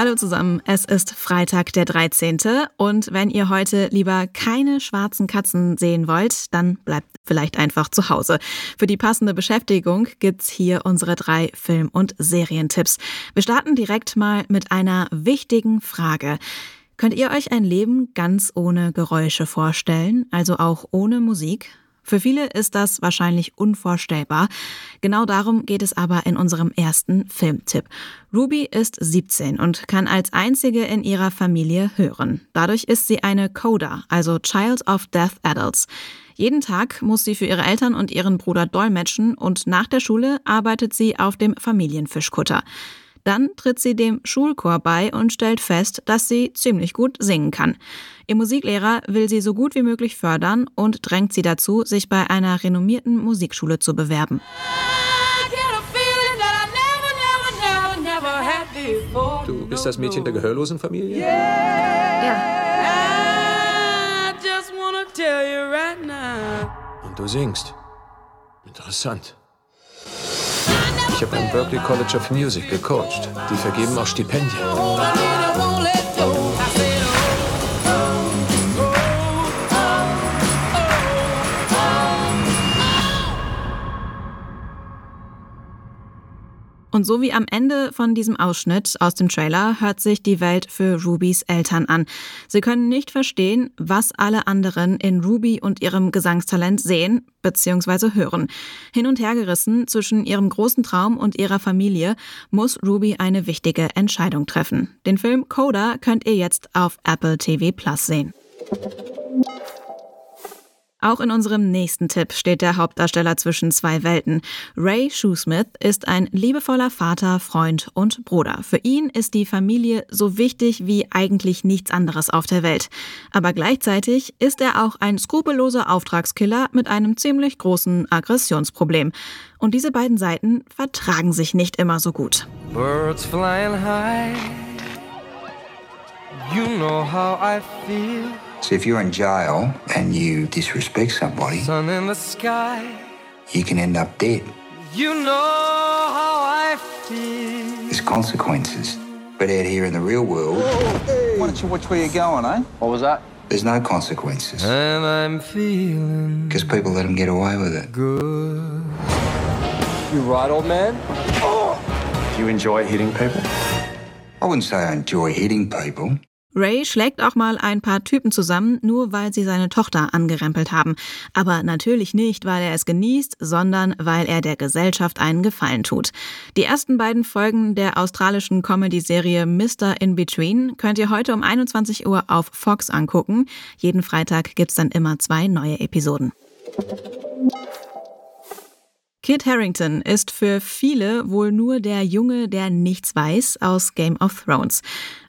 Hallo zusammen, es ist Freitag der 13. Und wenn ihr heute lieber keine schwarzen Katzen sehen wollt, dann bleibt vielleicht einfach zu Hause. Für die passende Beschäftigung gibt's hier unsere drei Film- und Serientipps. Wir starten direkt mal mit einer wichtigen Frage. Könnt ihr euch ein Leben ganz ohne Geräusche vorstellen, also auch ohne Musik? Für viele ist das wahrscheinlich unvorstellbar. Genau darum geht es aber in unserem ersten Filmtipp. Ruby ist 17 und kann als einzige in ihrer Familie hören. Dadurch ist sie eine Coda, also Child of Deaf Adults. Jeden Tag muss sie für ihre Eltern und ihren Bruder dolmetschen und nach der Schule arbeitet sie auf dem Familienfischkutter. Dann tritt sie dem Schulchor bei und stellt fest, dass sie ziemlich gut singen kann. Ihr Musiklehrer will sie so gut wie möglich fördern und drängt sie dazu, sich bei einer renommierten Musikschule zu bewerben. Du bist das Mädchen der gehörlosen Familie? Ja. Und du singst. Interessant. Ich habe am Berklee College of Music gecoacht. Die vergeben auch Stipendien. Und so wie am Ende von diesem Ausschnitt aus dem Trailer hört sich die Welt für Rubys Eltern an. Sie können nicht verstehen, was alle anderen in Ruby und ihrem Gesangstalent sehen bzw. hören. Hin und her gerissen zwischen ihrem großen Traum und ihrer Familie muss Ruby eine wichtige Entscheidung treffen. Den Film Coda könnt ihr jetzt auf Apple TV Plus sehen. Auch in unserem nächsten Tipp steht der Hauptdarsteller zwischen zwei Welten. Ray Shoesmith ist ein liebevoller Vater, Freund und Bruder. Für ihn ist die Familie so wichtig wie eigentlich nichts anderes auf der Welt. Aber gleichzeitig ist er auch ein skrupelloser Auftragskiller mit einem ziemlich großen Aggressionsproblem. Und diese beiden Seiten vertragen sich nicht immer so gut. Birds flying high. You know how I feel. So if you're in jail and you disrespect somebody, Sun in the sky. you can end up dead. You know how I feel. There's consequences. But out here in the real world, Why don't you watch where you're going, eh? What was that? there's no consequences And I'm feeling because people let them get away with it. good. You right, old man? Do you enjoy hitting people? I wouldn't say I enjoy hitting people. Ray schlägt auch mal ein paar Typen zusammen, nur weil sie seine Tochter angerempelt haben. Aber natürlich nicht, weil er es genießt, sondern weil er der Gesellschaft einen Gefallen tut. Die ersten beiden Folgen der australischen Comedy-Serie Mr. In Between könnt ihr heute um 21 Uhr auf Fox angucken. Jeden Freitag gibt's dann immer zwei neue Episoden. Kit Harrington ist für viele wohl nur der Junge, der nichts weiß aus Game of Thrones.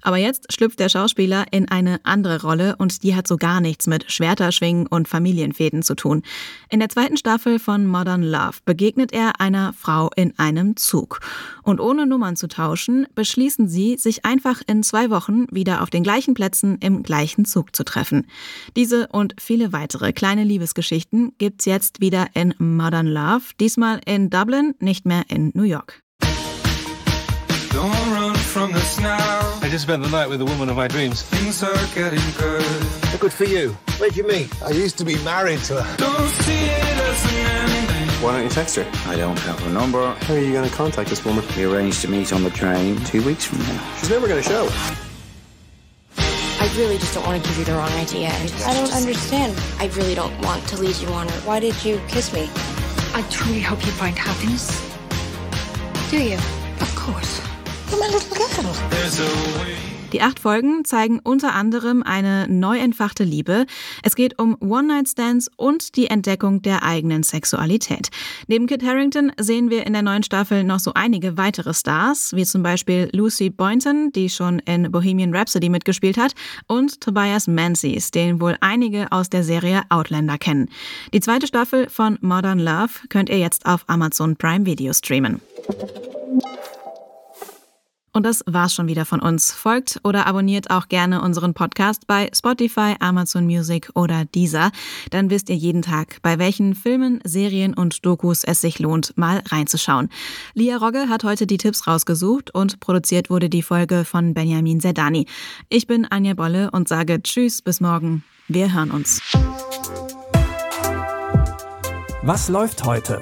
Aber jetzt schlüpft der Schauspieler in eine andere Rolle und die hat so gar nichts mit Schwerterschwingen und Familienfäden zu tun. In der zweiten Staffel von Modern Love begegnet er einer Frau in einem Zug. Und ohne Nummern zu tauschen, beschließen sie, sich einfach in zwei Wochen wieder auf den gleichen Plätzen im gleichen Zug zu treffen. Diese und viele weitere kleine Liebesgeschichten gibt's jetzt wieder in Modern Love, diesmal in Dublin, nicht mehr in New York. Don't run from this now. I just spent the night with the woman of my dreams. Things are getting good. Good for you. Where'd you meet? I used to be married to her. Don't see it as an ending. Why don't you text her? I don't have her number. How are you going to contact this woman? We arranged to meet on the train two weeks from now. She's never going to show. I really just don't want to give you the wrong idea. I, I don't understand. I really don't want to lead you on her. Why did you kiss me? I truly hope you find happiness. Do you? Of course. You're my little girl. Die acht Folgen zeigen unter anderem eine neu entfachte Liebe. Es geht um One-Night-Stands und die Entdeckung der eigenen Sexualität. Neben Kit Harrington sehen wir in der neuen Staffel noch so einige weitere Stars, wie zum Beispiel Lucy Boynton, die schon in Bohemian Rhapsody mitgespielt hat, und Tobias Menzies, den wohl einige aus der Serie Outlander kennen. Die zweite Staffel von Modern Love könnt ihr jetzt auf Amazon Prime Video streamen. Und das war's schon wieder von uns. Folgt oder abonniert auch gerne unseren Podcast bei Spotify, Amazon Music oder Deezer. Dann wisst ihr jeden Tag, bei welchen Filmen, Serien und Dokus es sich lohnt, mal reinzuschauen. Lia Rogge hat heute die Tipps rausgesucht und produziert wurde die Folge von Benjamin Zerdani. Ich bin Anja Bolle und sage Tschüss, bis morgen. Wir hören uns. Was läuft heute?